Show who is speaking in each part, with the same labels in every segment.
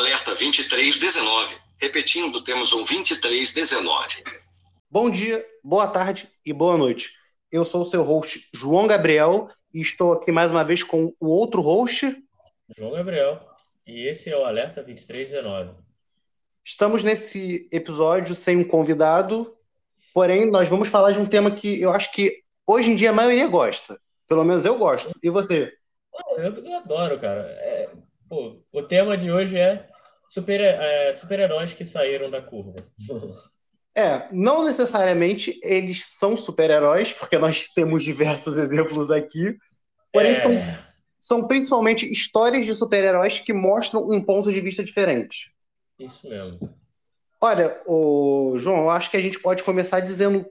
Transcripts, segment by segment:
Speaker 1: Alerta 2319. Repetindo, temos um 2319.
Speaker 2: Bom dia, boa tarde e boa noite. Eu sou o seu host, João Gabriel, e estou aqui mais uma vez com o outro host.
Speaker 3: João Gabriel. E esse é o Alerta 2319.
Speaker 2: Estamos nesse episódio sem um convidado, porém, nós vamos falar de um tema que eu acho que hoje em dia a maioria gosta. Pelo menos eu gosto. E você?
Speaker 3: Eu, adoro, cara. É, pô, o tema de hoje é super-heróis é, super que saíram da curva.
Speaker 2: É, não necessariamente eles são super-heróis, porque nós temos diversos exemplos aqui, porém é... são, são principalmente histórias de super-heróis que mostram um ponto de vista diferente.
Speaker 3: Isso mesmo.
Speaker 2: Olha, o João, eu acho que a gente pode começar dizendo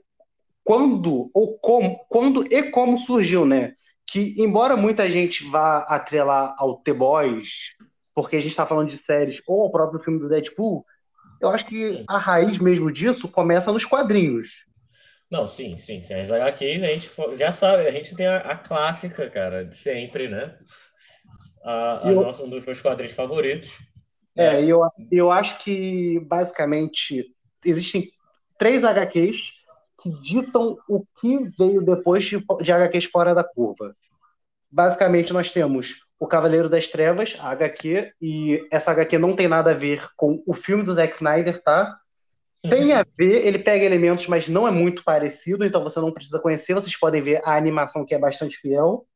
Speaker 2: quando ou como, quando e como surgiu, né? Que embora muita gente vá atrelar ao The Boys, porque a gente está falando de séries, ou ao próprio filme do Deadpool, eu acho que a raiz mesmo disso começa nos quadrinhos.
Speaker 3: Não, sim, sim. sim. As HQs a gente já sabe, a gente tem a, a clássica, cara, de sempre, né? A, a eu... nossa, um dos meus quadrinhos favoritos.
Speaker 2: É, eu, eu acho que basicamente existem três HQs que ditam o que veio depois de, de HQs fora da curva. Basicamente, nós temos o Cavaleiro das Trevas, a HQ, e essa HQ não tem nada a ver com o filme do Zack Snyder, tá? Tem a ver, ele pega elementos, mas não é muito parecido, então você não precisa conhecer, vocês podem ver a animação que é bastante fiel.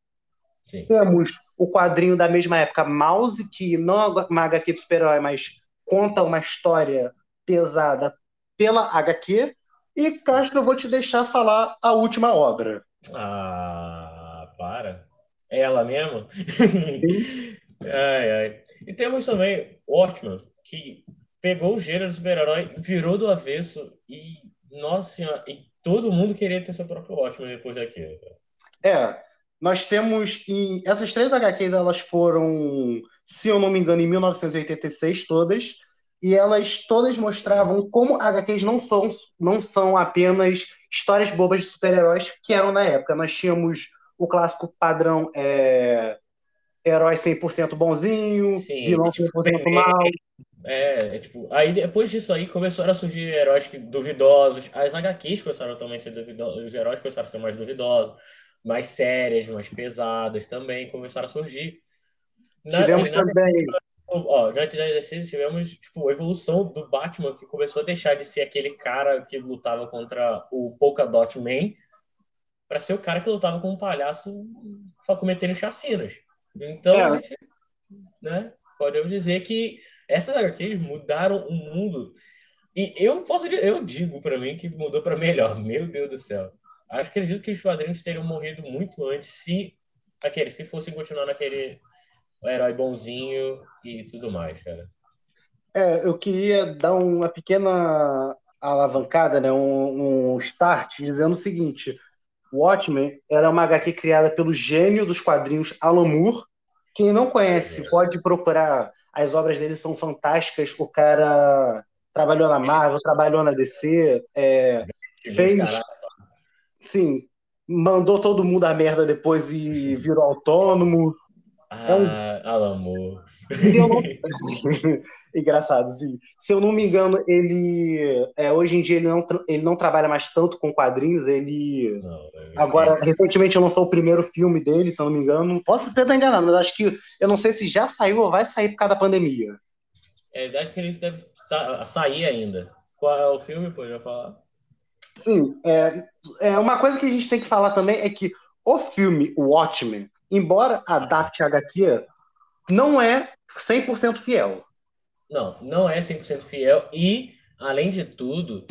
Speaker 2: Sim. Temos o quadrinho da mesma época, Mouse, que não é uma HQ de super-herói, mas conta uma história pesada pela HQ. E, Castro, eu vou te deixar falar a última obra.
Speaker 3: Ah, para. É ela mesmo? ai, ai. E temos também Watchmen, que pegou o gênero do super-herói, virou do avesso e, nossa senhora, e todo mundo queria ter seu próprio Watchmen depois daquilo.
Speaker 2: É, nós temos em, essas três HQs, elas foram, se eu não me engano, em 1986 todas, e elas todas mostravam como HQs não são, não são apenas histórias bobas de super-heróis que eram na época. Nós tínhamos o clássico padrão é, herói 100% bonzinho, Sim, vilão 100% tipo, mal.
Speaker 3: É, é, tipo, aí depois disso aí começaram a surgir heróis duvidosos, as HQs começaram também a ser duvidosos, os heróis começaram a ser mais duvidosos, mais sérias, mais pesadas também começaram a surgir.
Speaker 2: Na, tivemos na, também.
Speaker 3: Ó, antes da DC, tivemos tipo, a evolução do Batman, que começou a deixar de ser aquele cara que lutava contra o Polka Dot Man para ser o cara que lutava com um palhaço cometendo chacinas. Então, é. né, podemos dizer que essas HQs mudaram o mundo. E eu posso eu digo para mim que mudou para melhor. Meu Deus do céu. Acho que acredito que os quadrinhos teriam morrido muito antes se aquele se fossem continuar naquele herói bonzinho e tudo mais, cara.
Speaker 2: É, eu queria dar uma pequena alavancada, né, um, um start, dizendo o seguinte: Watchmen era uma HQ criada pelo gênio dos quadrinhos Alan Moore. Quem não conhece pode procurar. As obras dele são fantásticas. O cara trabalhou na Marvel, trabalhou na DC, é, fez. Sim, mandou todo mundo a merda depois e virou autônomo.
Speaker 3: Ah, é um... Moore.
Speaker 2: Engraçado, sim. Se eu não me engano, ele é, hoje em dia ele não, ele não trabalha mais tanto com quadrinhos. Ele não, é agora recentemente lançou o primeiro filme dele, se eu não me engano. Posso até estar enganado, mas acho que eu não sei se já saiu ou vai sair por causa da pandemia.
Speaker 3: É, acho que ele deve sair ainda. Qual é o filme? Pode já falar?
Speaker 2: Sim, é, é uma coisa que a gente tem que falar também é que o filme Watchmen, embora adapte a HQ, não é 100% fiel.
Speaker 3: Não, não é 100% fiel e, além de tudo,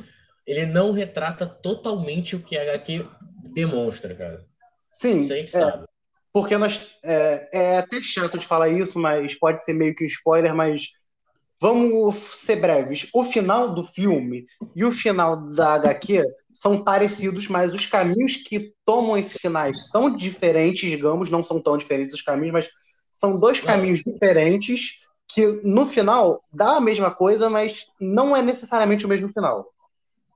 Speaker 3: ele não retrata totalmente o que a HQ demonstra, cara.
Speaker 2: Sim. Isso a gente é, sabe. Porque nós. É, é até chato de falar isso, mas pode ser meio que um spoiler, mas vamos ser breves. O final do filme e o final da HQ são parecidos, mas os caminhos que tomam esses finais são diferentes, digamos, não são tão diferentes os caminhos, mas são dois caminhos diferentes que no final dá a mesma coisa, mas não é necessariamente o mesmo final.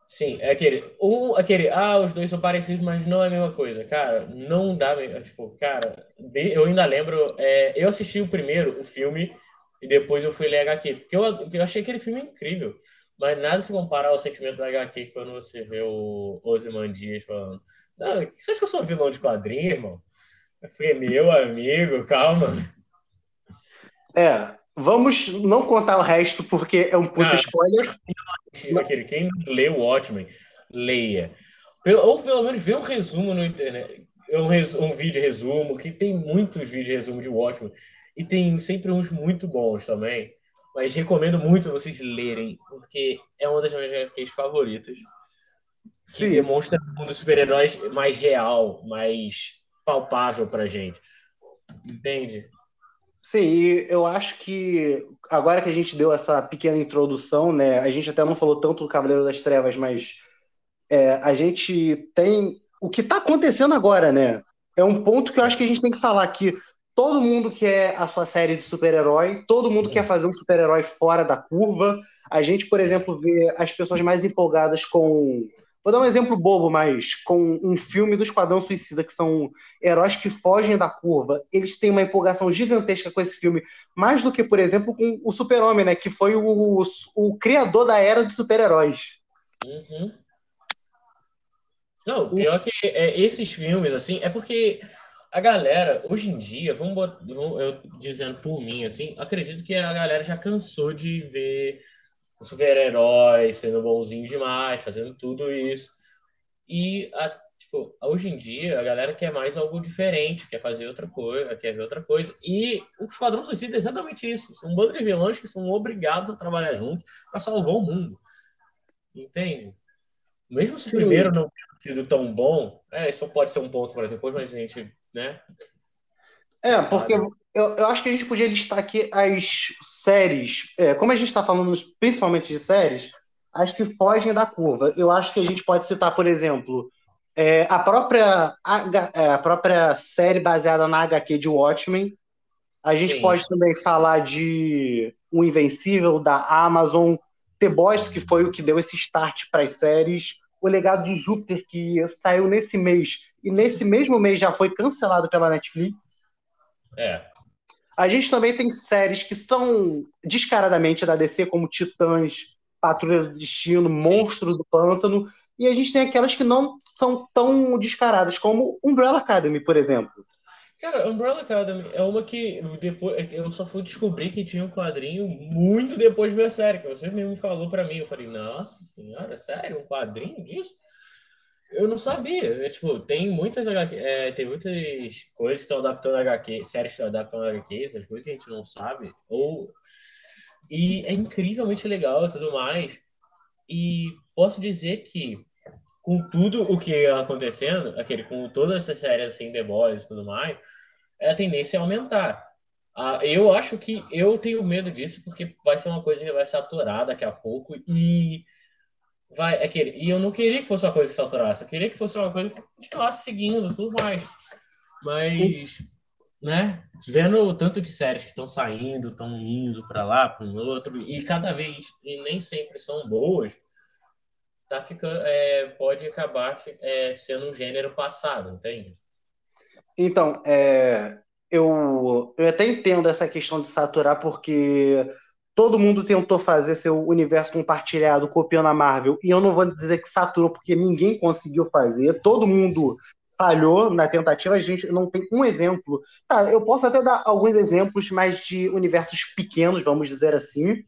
Speaker 3: Sim, é aquele, um, aquele, ah, os dois são parecidos, mas não é a mesma coisa. Cara, não dá, tipo, cara, eu ainda lembro, é, eu assisti o primeiro, o filme, e depois eu fui ler HQ. Porque eu, eu achei aquele filme incrível. Mas nada se compara ao sentimento da HQ quando você vê o Ozymandias falando não, você acha que eu sou vilão de quadrinho, irmão? Eu falei, meu amigo, calma.
Speaker 2: É, vamos não contar o resto porque é um puta spoiler.
Speaker 3: Aquele, quem não lê o Watchmen, leia. Ou pelo menos vê um resumo no internet. Um, res, um vídeo resumo, que tem muitos vídeos resumo de Watchmen. E tem sempre uns muito bons também. Mas recomendo muito vocês lerem, porque é uma das minhas HQs favoritas. Sim. Que demonstra um dos super-heróis mais real, mais palpável pra gente. Entende?
Speaker 2: Sim, e eu acho que agora que a gente deu essa pequena introdução, né? A gente até não falou tanto do Cavaleiro das Trevas, mas é, a gente tem o que está acontecendo agora, né? É um ponto que eu acho que a gente tem que falar que todo mundo quer a sua série de super-herói, todo mundo quer fazer um super-herói fora da curva. A gente, por exemplo, vê as pessoas mais empolgadas com Vou dar um exemplo bobo, mas com um filme do Esquadrão Suicida, que são heróis que fogem da curva, eles têm uma empolgação gigantesca com esse filme, mais do que, por exemplo, com o Super-Homem, né? Que foi o, o, o, criador da era de super-heróis.
Speaker 3: Uhum. Não, pior que é, esses filmes, assim, é porque a galera, hoje em dia, vamos, botar, vamos eu dizendo por mim, assim, acredito que a galera já cansou de ver super-herói sendo bonzinho demais, fazendo tudo isso. E a, tipo, hoje em dia a galera quer mais algo diferente, quer fazer outra coisa, quer ver outra coisa. E o Esquadrão Suicida é exatamente isso. São um bando de vilões que são obrigados a trabalhar juntos para salvar o mundo. Entende? Mesmo se o primeiro não tenha sido tão bom, é, isso pode ser um ponto para depois, mas a gente, né?
Speaker 2: É, porque eu, eu acho que a gente podia listar aqui as séries, é, como a gente está falando principalmente de séries, as que fogem da curva. Eu acho que a gente pode citar, por exemplo, é, a, própria, é, a própria série baseada na HQ de Watchmen. A gente Sim. pode também falar de O Invencível, da Amazon, The Boys, que foi o que deu esse start para as séries, O Legado de Júpiter, que saiu nesse mês, e nesse mesmo mês já foi cancelado pela Netflix.
Speaker 3: É.
Speaker 2: A gente também tem séries que são descaradamente da DC, como Titãs, Patrulha do Destino, Monstro do Pântano, e a gente tem aquelas que não são tão descaradas, como Umbrella Academy, por exemplo.
Speaker 3: Cara, Umbrella Academy é uma que depois eu só fui descobrir que tinha um quadrinho muito depois da série, que você mesmo falou para mim. Eu falei, nossa senhora, sério? Um quadrinho disso? Eu não sabia. É, tipo, tem muitas é, tem muitas coisas que estão adaptando HQ, séries que estão adaptando HQ, essas coisas que a gente não sabe. Ou e é incrivelmente legal e tudo mais. E posso dizer que com tudo o que é acontecendo, aquele com todas essas séries assim, The Boys e tudo mais, é a tendência é aumentar. Ah, eu acho que eu tenho medo disso porque vai ser uma coisa que vai saturar daqui a pouco e vai é que e eu não queria que fosse uma coisa que saturasse, eu queria que fosse uma coisa que continuasse seguindo tudo mais. Mas, né, vendo o tanto de séries que estão saindo, estão indo para lá, para um outro, e cada vez, e nem sempre são boas, tá ficando, é, pode acabar é, sendo um gênero passado, entende?
Speaker 2: Então, é, eu, eu até entendo essa questão de saturar, porque todo mundo tentou fazer seu universo compartilhado copiando a Marvel, e eu não vou dizer que saturou, porque ninguém conseguiu fazer, todo mundo falhou na tentativa, a gente não tem um exemplo. Tá, eu posso até dar alguns exemplos, mas de universos pequenos, vamos dizer assim.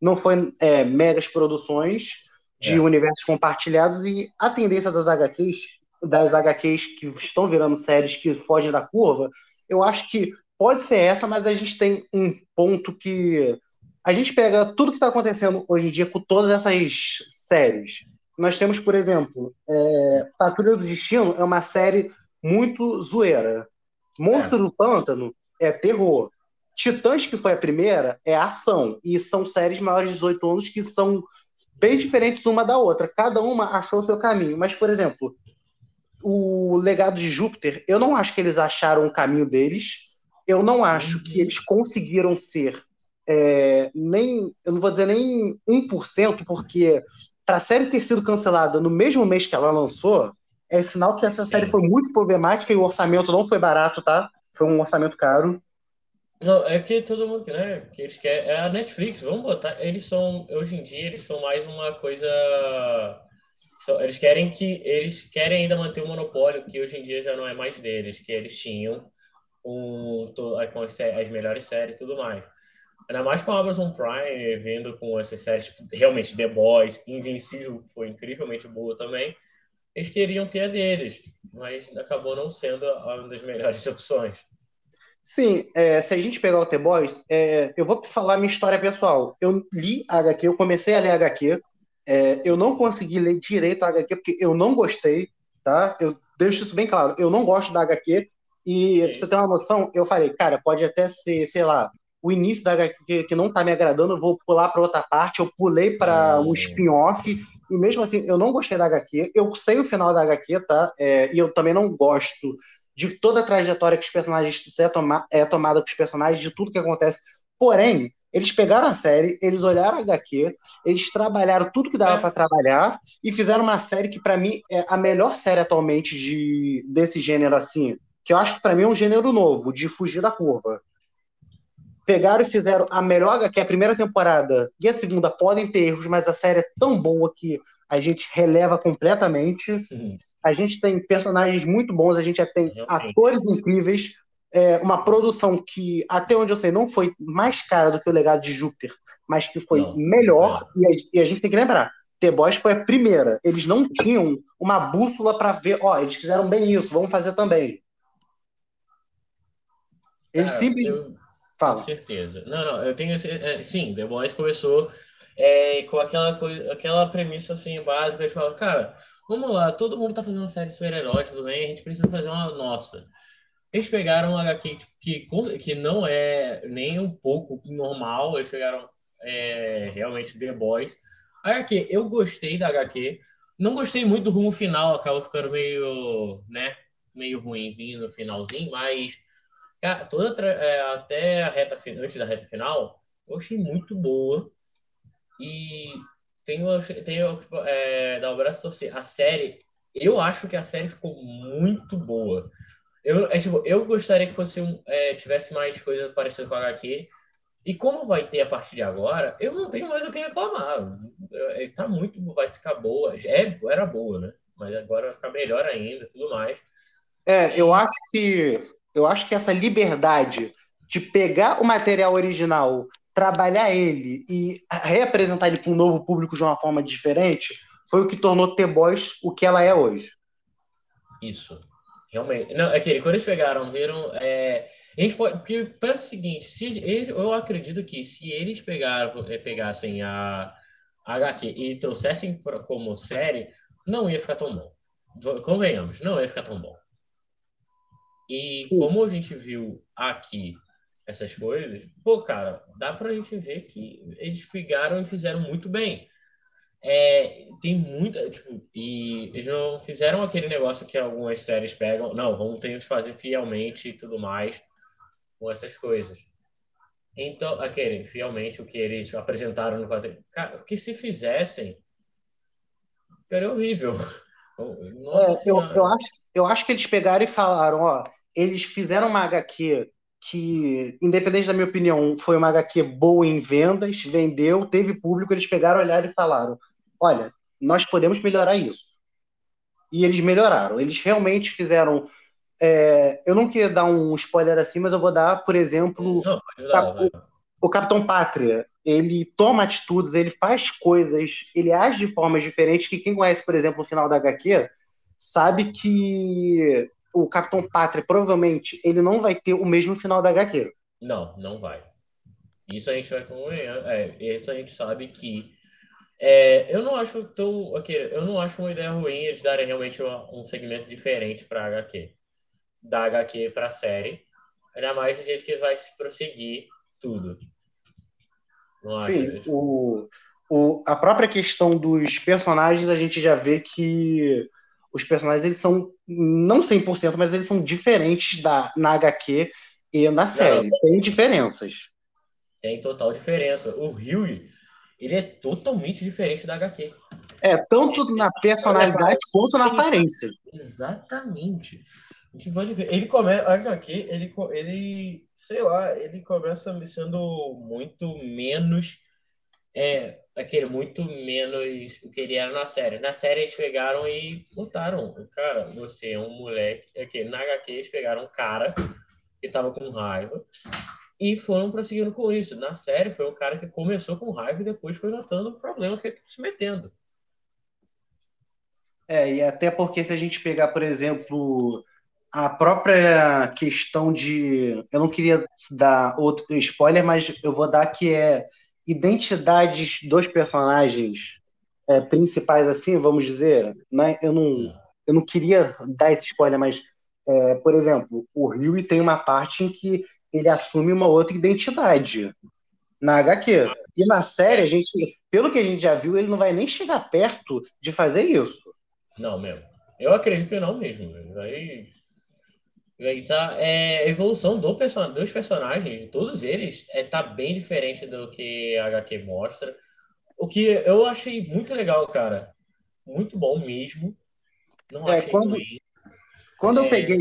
Speaker 2: Não foi é, megas produções de é. universos compartilhados, e a tendência das HQs, das HQs que estão virando séries que fogem da curva, eu acho que pode ser essa, mas a gente tem um ponto que a gente pega tudo que está acontecendo hoje em dia com todas essas séries. Nós temos, por exemplo, é, Patrulha do Destino é uma série muito zoeira. Monstro é. do Pântano é terror. Titãs, que foi a primeira, é ação. E são séries maiores de 18 anos que são bem diferentes uma da outra. Cada uma achou o seu caminho. Mas, por exemplo, o Legado de Júpiter, eu não acho que eles acharam o caminho deles. Eu não acho que eles conseguiram ser é, nem, eu não vou dizer nem 1%, porque para a série ter sido cancelada no mesmo mês que ela lançou, é sinal que essa série foi muito problemática e o orçamento não foi barato, tá? Foi um orçamento caro.
Speaker 3: Não, é que todo mundo, né? Que eles querem. É a Netflix, vamos botar. Eles são. Hoje em dia, eles são mais uma coisa. Eles querem que. Eles querem ainda manter o monopólio, que hoje em dia já não é mais deles, que eles tinham um, as, as melhores séries e tudo mais. Ainda mais com a Amazon Prime vindo com essas séries, tipo, realmente, The Boys, Invencível, foi incrivelmente boa também. Eles queriam ter a deles, mas acabou não sendo uma das melhores opções.
Speaker 2: Sim, é, se a gente pegar o The Boys, é, eu vou falar minha história pessoal. Eu li a HQ, eu comecei a ler a HQ, é, eu não consegui ler direito a HQ porque eu não gostei, tá? Eu deixo isso bem claro, eu não gosto da HQ, e pra você ter uma noção, eu falei, cara, pode até ser, sei lá, o início da HQ que não tá me agradando, eu vou pular para outra parte. Eu pulei para um spin-off e mesmo assim eu não gostei da HQ. Eu sei o final da HQ, tá? É, e eu também não gosto de toda a trajetória que os personagens é, toma, é tomada com os personagens, de tudo que acontece. Porém, eles pegaram a série, eles olharam a HQ, eles trabalharam tudo que dava é. para trabalhar e fizeram uma série que para mim é a melhor série atualmente de desse gênero assim, que eu acho que para mim é um gênero novo, de fugir da curva pegaram e fizeram a melhor que é a primeira temporada e a segunda podem ter erros, mas a série é tão boa que a gente releva completamente. Uhum. A gente tem personagens muito bons, a gente já tem atores incríveis, é, uma produção que, até onde eu sei, não foi mais cara do que o Legado de Júpiter, mas que foi não, melhor. E, a, e, a, gente tem que lembrar: The Boys foi a primeira. Eles não tinham uma bússola para ver, ó, eles fizeram bem isso, vamos fazer também. Eles é, simplesmente. Eu
Speaker 3: Fala. Com certeza. Não, não, eu tenho. É, sim, The Voice começou é, com aquela, coisa, aquela premissa assim, básica, de falar, cara, vamos lá, todo mundo tá fazendo uma série de super-heróis, tudo bem, a gente precisa fazer uma nossa. Eles pegaram um HQ que, que não é nem um pouco normal, eles pegaram é, realmente The Boys. A HQ, eu gostei da HQ, não gostei muito do rumo final, acaba ficando meio, né, meio ruimzinho no finalzinho, mas Cara, toda é, até a reta antes da reta final, eu achei muito boa. E tenho, tenho é, dar o braço torcer. A série, eu acho que a série ficou muito boa. Eu, é, tipo, eu gostaria que fosse um, é, tivesse mais coisas parecidas com a HQ. E como vai ter a partir de agora, eu não tenho mais o que reclamar. É, tá muito, vai ficar boa. É, era boa, né? Mas agora vai ficar melhor ainda, tudo mais.
Speaker 2: É, eu acho que eu acho que essa liberdade de pegar o material original, trabalhar ele e reapresentar ele para um novo público de uma forma diferente foi o que tornou The Boys o que ela é hoje.
Speaker 3: Isso. Realmente. Não, é que quando eles pegaram, viram. É, a gente pode. Porque pensa o seguinte: se ele, eu acredito que se eles pegaram, é, pegassem a, a HQ e trouxessem pra, como série, não ia ficar tão bom. Convenhamos, não ia ficar tão bom. E Sim. como a gente viu aqui essas coisas, pô, cara, dá pra gente ver que eles pegaram e fizeram muito bem. É, tem muita, tipo, e eles não fizeram aquele negócio que algumas séries pegam, não, vamos ter que fazer fielmente e tudo mais com essas coisas. Então, aquele, fielmente o que eles apresentaram no quadrinho. Cara, que se fizessem, cara, é horrível.
Speaker 2: É, eu, eu, acho, eu acho que eles pegaram e falaram, ó, eles fizeram uma HQ que, independente da minha opinião, foi uma HQ boa em vendas, vendeu, teve público, eles pegaram, olharam e falaram, olha, nós podemos melhorar isso. E eles melhoraram. Eles realmente fizeram. É, eu não queria dar um spoiler assim, mas eu vou dar, por exemplo, não, o, o Capitão Pátria. Ele toma atitudes, ele faz coisas, ele age de formas diferentes que quem conhece, por exemplo, o final da HQ sabe que o Capitão Pátria provavelmente ele não vai ter o mesmo final da HQ.
Speaker 3: Não, não vai. Isso a gente vai. É, isso a gente sabe que é, eu não acho tão, okay, eu não acho uma ideia ruim eles darem realmente uma, um segmento diferente para HQ, da HQ para série. Ainda mais do jeito que vai se prosseguir tudo.
Speaker 2: Sim, o, o, a própria questão dos personagens a gente já vê que os personagens eles são não 100%, mas eles são diferentes da, na HQ e na série. Não, tem diferenças.
Speaker 3: Tem total diferença. O Rui, ele é totalmente diferente da HQ.
Speaker 2: É, tanto na personalidade quanto na aparência.
Speaker 3: Exatamente. Ele começa. HQ, ele, ele. Sei lá, ele começa sendo muito menos. É, aquele muito menos o que ele era na série. Na série eles pegaram e botaram. Cara, você é um moleque. Aqui, na HQ eles pegaram um cara que tava com raiva e foram prosseguindo com isso. Na série foi um cara que começou com raiva e depois foi notando o problema que ele se metendo.
Speaker 2: É, e até porque se a gente pegar, por exemplo, a própria questão de. Eu não queria dar outro spoiler, mas eu vou dar que é identidades dos personagens é, principais, assim, vamos dizer. Né? Eu, não, eu não queria dar esse spoiler, mas, é, por exemplo, o Rio tem uma parte em que ele assume uma outra identidade na HQ. E na série, a gente, pelo que a gente já viu, ele não vai nem chegar perto de fazer isso.
Speaker 3: Não, mesmo. Eu acredito que não mesmo. Aí, tá. É, a evolução do person dos personagens, de todos eles, é, tá bem diferente do que a HQ mostra. O que eu achei muito legal, cara. Muito bom mesmo.
Speaker 2: Não é, quando, ruim. Quando é... eu peguei.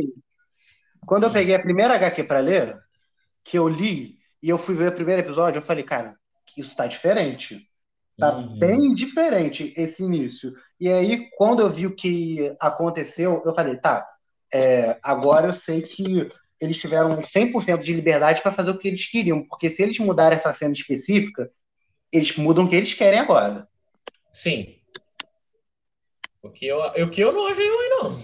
Speaker 2: Quando eu peguei a primeira HQ para ler, que eu li e eu fui ver o primeiro episódio, eu falei, cara, isso tá diferente. Tá uhum. bem diferente esse início. E aí, quando eu vi o que aconteceu, eu falei, tá, é, agora eu sei que eles tiveram 100% de liberdade para fazer o que eles queriam, porque se eles mudarem essa cena específica, eles mudam o que eles querem agora.
Speaker 3: Sim. O que eu, o que eu não achei ruim, não.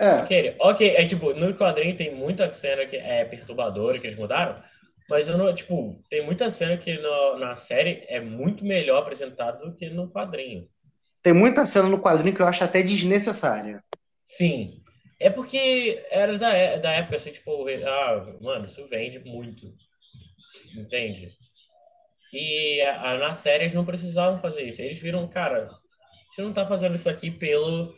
Speaker 2: É.
Speaker 3: Ok, ok, é tipo, no quadrinho tem muita cena que é perturbadora que eles mudaram, mas eu não, tipo, tem muita cena que no, na série é muito melhor apresentada do que no quadrinho.
Speaker 2: Tem muita cena no quadrinho que eu acho até desnecessária.
Speaker 3: Sim. É porque era da, é, da época, assim, tipo, ah, mano, isso vende muito. Entende? E a, a, na série eles não precisavam fazer isso. Eles viram, cara, você não tá fazendo isso aqui pelo.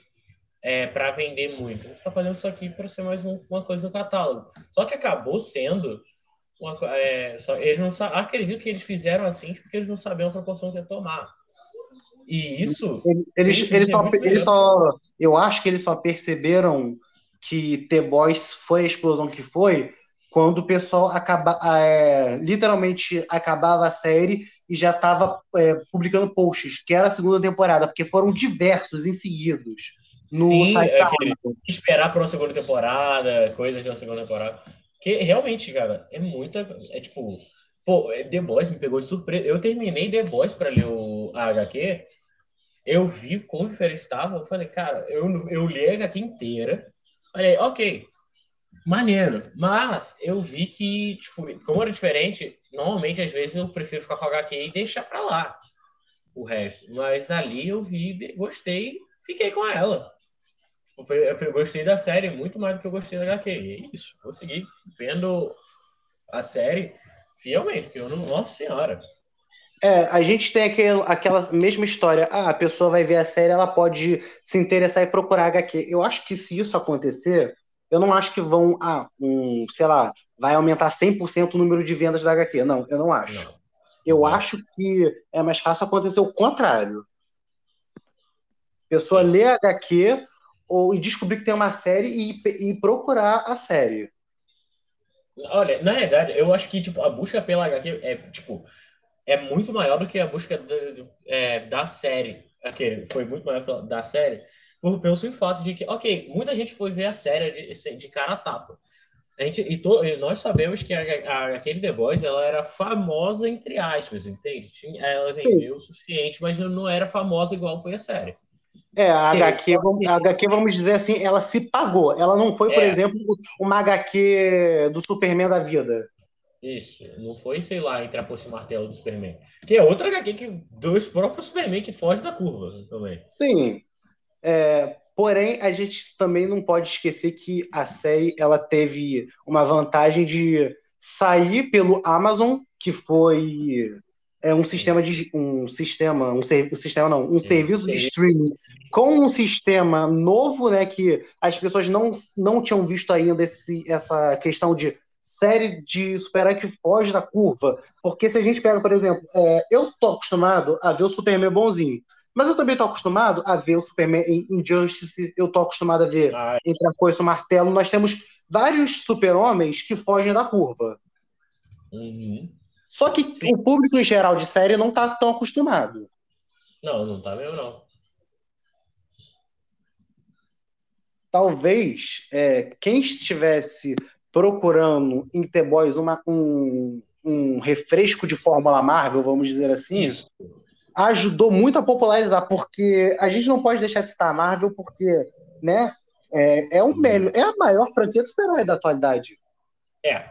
Speaker 3: É, para vender muito. A gente tá fazendo isso aqui para ser mais um, uma coisa do catálogo. Só que acabou sendo uma, é, só, eles não acredito que eles fizeram assim porque eles não sabiam a proporção que ia tomar. E isso.
Speaker 2: Eles, eles, só, eles só. Eu acho que eles só perceberam que The Boys foi a explosão que foi quando o pessoal acaba, é, literalmente acabava a série e já estava é, publicando posts, que era a segunda temporada, porque foram diversos em seguidos.
Speaker 3: No Sim, é, esperar para uma segunda temporada, coisas na segunda temporada. Que realmente, cara, é muita. É tipo. Pô, The Boys me pegou de surpresa. Eu terminei The Boys pra ler o a HQ. Eu vi como diferente estava. Eu falei, cara, eu, eu li a HQ inteira. Falei, ok, maneiro. Mas eu vi que, tipo, como era diferente, normalmente às vezes eu prefiro ficar com a HQ e deixar pra lá o resto. Mas ali eu vi, gostei, fiquei com ela. Eu gostei da série muito mais do que eu gostei da HQ. E é isso. Vou seguir vendo a série fielmente, porque eu não. Nossa Senhora.
Speaker 2: É, a gente tem aquele, aquela mesma história. Ah, a pessoa vai ver a série, ela pode se interessar e procurar HQ. Eu acho que se isso acontecer, eu não acho que vão, ah, um, sei lá, vai aumentar 100% o número de vendas da HQ. Não, eu não acho. Não. Eu não. acho que é mais fácil acontecer o contrário. A pessoa lê a HQ, ou e descobrir que tem uma série e, e procurar a série.
Speaker 3: Olha, na verdade, eu acho que tipo, a busca pela HQ é, tipo, é muito maior do que a busca é, da série. Aquele foi muito maior da série, por, pelo simples fato de que, ok, muita gente foi ver a série de, de cara a tapa. A gente, e, to, e nós sabemos que a, a, aquele The Boys ela era famosa, entre aspas, entende? Ela vendeu o suficiente, mas não era famosa igual foi a série.
Speaker 2: É, a HQ, vamos, a HQ, vamos dizer assim, ela se pagou. Ela não foi, por é. exemplo, uma HQ do Superman da vida.
Speaker 3: Isso, não foi, sei lá, entre a fosse e martelo do Superman. Que é outra HQ que, dos próprios Superman que foge da curva também.
Speaker 2: Sim. É, porém, a gente também não pode esquecer que a série ela teve uma vantagem de sair pelo Amazon, que foi é um sistema de um sistema, um, ser, um sistema não, um serviço de streaming com um sistema novo, né, que as pessoas não, não tinham visto ainda esse, essa questão de série de super que foge da curva, porque se a gente pega, por exemplo, é, eu tô acostumado a ver o Superman bonzinho. Mas eu também tô acostumado a ver o Superman em Injustice, eu tô acostumado a ver
Speaker 3: Ah,
Speaker 2: entre a coisa e o martelo. Nós temos vários super-homens que fogem da curva.
Speaker 3: uhum.
Speaker 2: Só que
Speaker 3: Sim.
Speaker 2: o público em geral de série não tá tão acostumado.
Speaker 3: Não, não tá mesmo, não.
Speaker 2: Talvez é, quem estivesse procurando em The Boys uma, um, um refresco de Fórmula Marvel, vamos dizer assim,
Speaker 3: Isso.
Speaker 2: ajudou muito a popularizar, porque a gente não pode deixar de citar a Marvel, porque né, é, é, o melhor, é a maior franquia de super-herói da atualidade.
Speaker 3: É.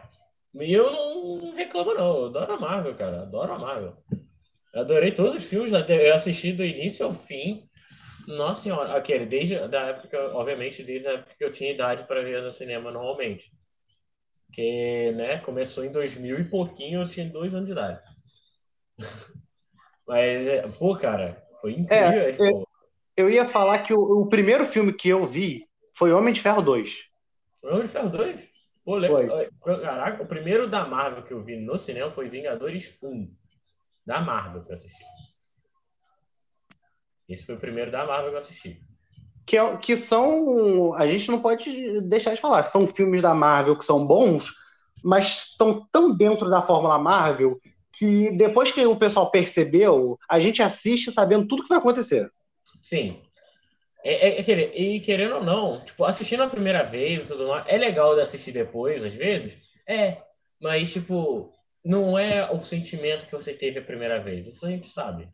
Speaker 3: E eu não reclamo, não. Eu adoro a Marvel, cara. Adoro a Marvel. Eu adorei todos os filmes. Eu assisti do início ao fim. Nossa senhora. Aquele, desde da época, obviamente, desde a época que eu tinha idade para ver no cinema normalmente. Que, né, começou em 2000 e pouquinho, eu tinha dois anos de idade. Mas, é, pô, cara, foi incrível.
Speaker 2: É,
Speaker 3: tipo,
Speaker 2: Eu ia falar que o, o primeiro filme que eu vi foi Homem de Ferro 2.
Speaker 3: Homem de Ferro 2? Pô, le- Caraca, o primeiro da Marvel que eu vi no cinema foi Vingadores 1. Da Marvel que eu assisti. Esse foi o primeiro da Marvel que eu assisti.
Speaker 2: Que, é- que são. A gente não pode deixar de falar. São filmes da Marvel que são bons, mas estão tão dentro da fórmula Marvel que depois que o pessoal percebeu, a gente assiste sabendo tudo que vai acontecer.
Speaker 3: Sim. É, é- é e querendo ou não, tipo, assistindo a primeira vez tudo mais, é legal de assistir depois, às vezes. É, mas, tipo, não é o sentimento que você teve a primeira vez. Isso a gente sabe.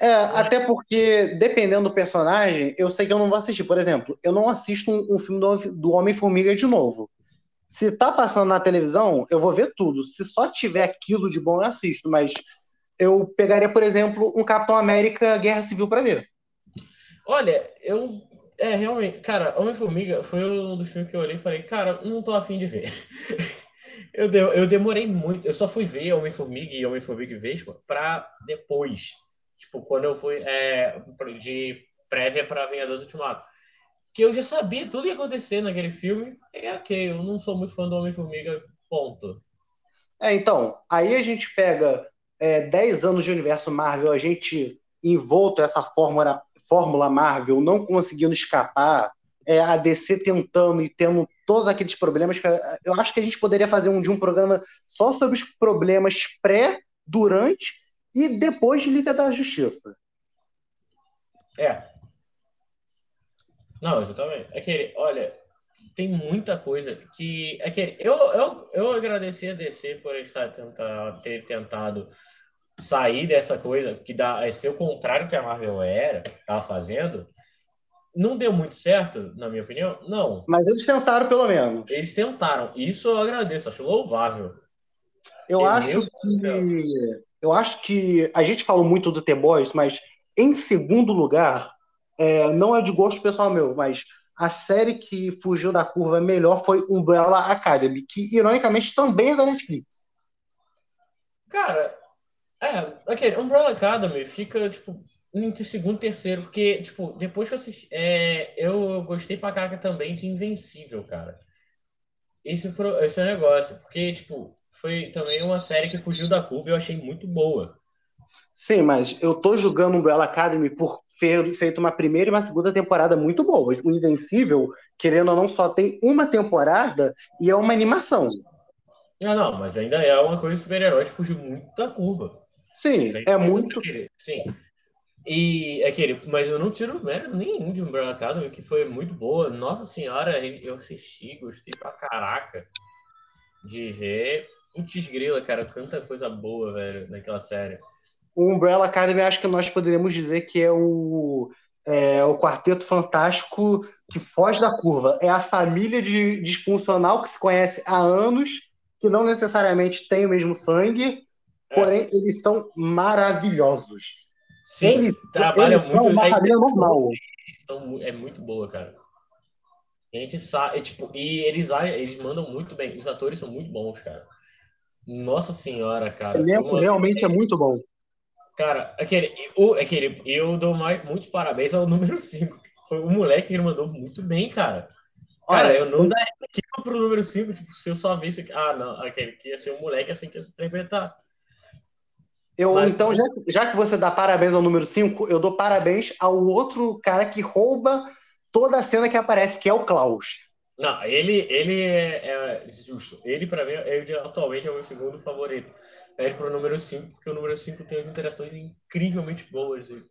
Speaker 2: É, até porque, dependendo do personagem, eu sei que eu não vou assistir. Por exemplo, eu não assisto um, um filme do, do Homem-Formiga de novo. Se tá passando na televisão, eu vou ver tudo. Se só tiver aquilo de bom, eu assisto. Mas eu pegaria, por exemplo, um Capitão América Guerra Civil pra ver.
Speaker 3: Olha, eu. É, realmente, cara, Homem-Formiga foi um dos filmes que eu olhei e falei, cara, não tô afim de ver. Eu, de- eu demorei muito, eu só fui ver Homem-Formiga e Homem-Formiga e Vespa pra depois. Tipo, quando eu fui é, de prévia pra Vingadores Ultimato. Que eu já sabia tudo que ia acontecer naquele filme. É ok, eu não sou muito fã do Homem-Formiga, ponto.
Speaker 2: É, então, aí a gente pega é, 10 anos de universo Marvel, a gente envolto essa fórmula, fórmula Marvel, não conseguindo escapar, é, a DC tentando e tendo todos aqueles problemas. Que eu acho que a gente poderia fazer um de um programa só sobre os problemas pré, durante e depois de Liga da Justiça.
Speaker 3: É. Não, exatamente. É que, olha, tem muita coisa que. É que eu, eu, eu agradeci a DC por estar tentar, ter tentado sair dessa coisa, que dá, é ser o contrário que a Marvel era, tava fazendo. Não deu muito certo, na minha opinião? Não.
Speaker 2: Mas eles tentaram, pelo menos.
Speaker 3: Eles tentaram. Isso eu agradeço, acho louvável.
Speaker 2: Eu acho que. Eu acho que a gente falou muito do The Boys, mas em segundo lugar, é, não é de gosto pessoal meu, mas a série que fugiu da curva melhor foi Umbrella Academy, que ironicamente também é da Netflix.
Speaker 3: Cara, é, aquele Umbrella Academy fica, tipo, entre segundo e terceiro, porque, tipo, depois que eu assisti, é, eu gostei pra caraca também de Invencível, cara. Esse, esse é o negócio, porque, tipo, foi também uma série que fugiu da curva e eu achei muito boa.
Speaker 2: Sim, mas eu tô julgando Umbrella Academy por ter feito uma primeira e uma segunda temporada muito boas. O Invencível, querendo ou não, só tem uma temporada e é uma animação.
Speaker 3: Ah, não, mas ainda é uma coisa super-herói que fugiu muito da curva.
Speaker 2: Sim, é muito.
Speaker 3: aquele- Sim. E aquele, mas eu não tiro mérito nenhum de Umbrella Academy, que foi muito boa. Nossa senhora, eu assisti, gostei pra caraca de ver. Putz grila, cara, tanta coisa boa, velho, naquela série.
Speaker 2: O Umbrella Academy, acho que nós poderíamos dizer que é o, é o quarteto fantástico que foge da curva. É a família de disfuncional que se conhece há anos, que não necessariamente tem o mesmo sangue,
Speaker 3: É.
Speaker 2: porém eles são maravilhosos.
Speaker 3: Sim,
Speaker 2: Eles,
Speaker 3: trabalha
Speaker 2: eles são
Speaker 3: muito.
Speaker 2: uma
Speaker 3: a
Speaker 2: família normal.
Speaker 3: são- é muito boa, cara. A gente sabe, é, tipo, e eles, eles mandam muito bem. Os atores são muito bons, cara. Nossa senhora,
Speaker 2: O
Speaker 3: cara.
Speaker 2: elenco
Speaker 3: Uma-
Speaker 2: realmente é muito bom.
Speaker 3: Cara, aquele, o, aquele, eu dou mais, muitos parabéns ao número 5. Foi o moleque que ele mandou muito bem, cara. Cara,
Speaker 2: Olha,
Speaker 3: eu não daria aquilo pro número 5, tipo, se eu só visse. Ah, não, aquele que ia ser um moleque assim que ia interpretar.
Speaker 2: Eu,
Speaker 3: Mas-
Speaker 2: então, já, já que você dá parabéns ao número 5, eu dou parabéns ao outro cara que rouba toda a cena que aparece, que é o Klaus.
Speaker 3: Não, ele, ele é, é justo. Ele, pra mim, ele atualmente é o meu segundo favorito. Pede pro número 5, porque o número 5 tem as interações incrivelmente boas. E,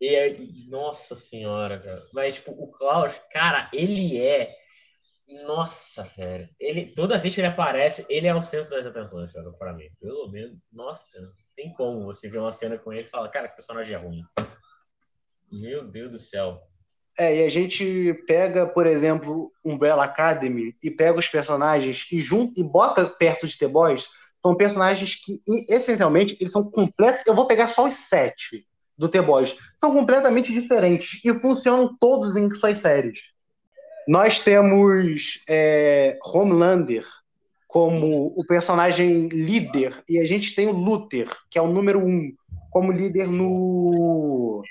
Speaker 3: e é- nossa senhora, cara. Mas, tipo, o Klaus, cara, ele é. Nossa, velho. Ele, toda vez que ele aparece, ele é o centro das atenções, cara, pra mim. Pelo menos, nossa senhora. Tem como você ver uma cena com ele e falar, cara, esse personagem é ruim. Meu Deus do céu.
Speaker 2: É, e a gente pega, por exemplo, Umbrella Academy e pega os personagens e junta e bota perto de The Boys, são personagens que, essencialmente, eles são completos. Eu vou pegar só os sete do The Boys. São completamente diferentes e funcionam todos em suas séries. Nós temos é, Homelander como o personagem líder e a gente tem o Luther, que é o número um, como líder no,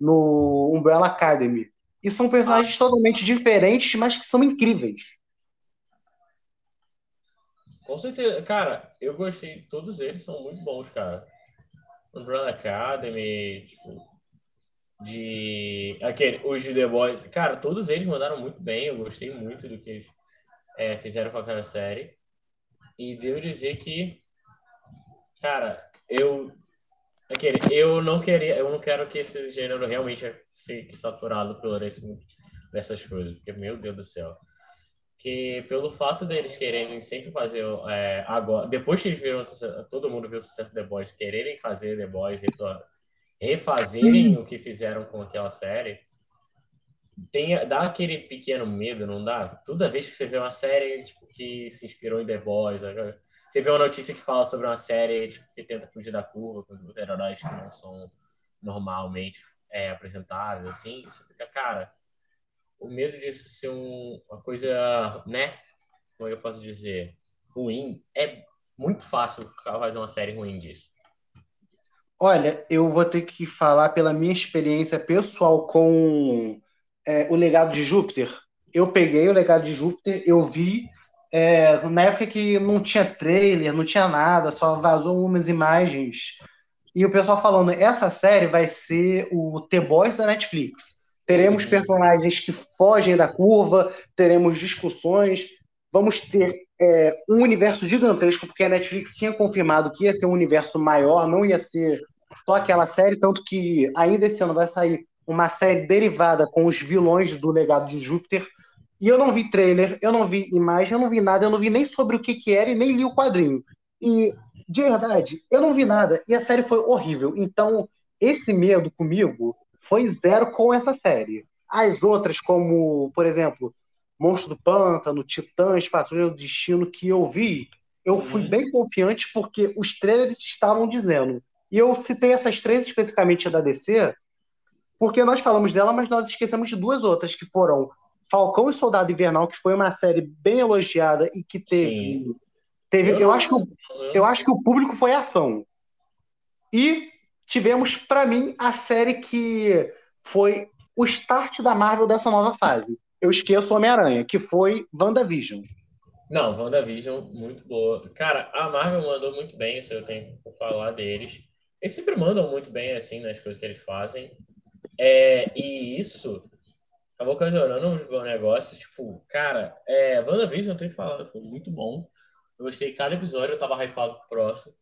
Speaker 2: no Umbrella Academy. E são personagens totalmente diferentes, mas que são incríveis.
Speaker 3: Com certeza, cara, eu gostei, todos eles são muito bons, cara. Umbrella Academy, tipo, de aquele, os de The Boys, cara, todos eles mandaram muito bem, eu gostei muito do que eles é, fizeram com aquela série. E devo dizer que, cara, eu eu não queria, eu não quero que esse gênero realmente fique saturado pelo esse, dessas coisas, porque meu Deus do céu. Que pelo fato deles quererem sempre fazer é, agora, depois que eles viram todo mundo viu o sucesso do The Boys, quererem fazer The Boys, refazerem o que fizeram com aquela série, tem, dá aquele pequeno medo, não dá? Toda vez que você vê uma série tipo, que se inspirou em The Boys, você vê uma notícia que fala sobre uma série tipo, que tenta fugir da curva, com heróis que não são normalmente é, apresentados, assim, você fica, cara, o medo disso ser um- uma coisa, né? Como é eu posso dizer? Ruim. É muito fácil fazer uma série ruim disso.
Speaker 2: Olha, eu vou ter que falar pela minha experiência pessoal com é, o Legado de Júpiter. Eu peguei o Legado de Júpiter, eu vi é, na época que não tinha trailer, não tinha nada, só vazou umas imagens. E o pessoal falando, essa série vai ser o The Boys da Netflix. Teremos
Speaker 3: Uhum.
Speaker 2: personagens que fogem da curva, teremos discussões, vamos ter é, um universo gigantesco, porque a Netflix tinha confirmado que ia ser um universo maior, não ia ser só aquela série, tanto que ainda esse ano vai sair uma série derivada com os vilões do legado de Júpiter. E eu não vi trailer, eu não vi imagem, eu não vi nada, eu não vi nem sobre o que, que era e nem li o quadrinho. E, de verdade, eu não vi nada e a série foi horrível. Então, esse medo comigo foi zero com essa série. As outras, como, por exemplo, Monstro do Pântano, Titãs, Patrulha do Destino, que eu vi, eu fui
Speaker 3: Uhum.
Speaker 2: bem confiante porque os trailers estavam dizendo. E eu citei essas três especificamente da DC, porque nós falamos dela, mas nós esquecemos de duas outras, que foram Falcão e Soldado Invernal, que foi uma série bem elogiada e que teve.
Speaker 3: Sim.
Speaker 2: teve eu, acho que o
Speaker 3: eu-
Speaker 2: eu acho que o público foi ação. E tivemos, para mim, a série que foi o start da Marvel dessa nova fase. Eu esqueço Homem-Aranha, que foi WandaVision.
Speaker 3: Não, WandaVision, muito boa. Cara, a Marvel mandou muito bem, isso eu tenho que falar deles. Eles sempre mandam muito bem, assim, nas coisas que eles fazem. É, e isso acabou ocasionando uns bons negócios. Tipo, cara, é, WandaVision, eu tenho que falar, foi muito bom. Eu gostei de cada episódio, eu tava hypado pro próximo.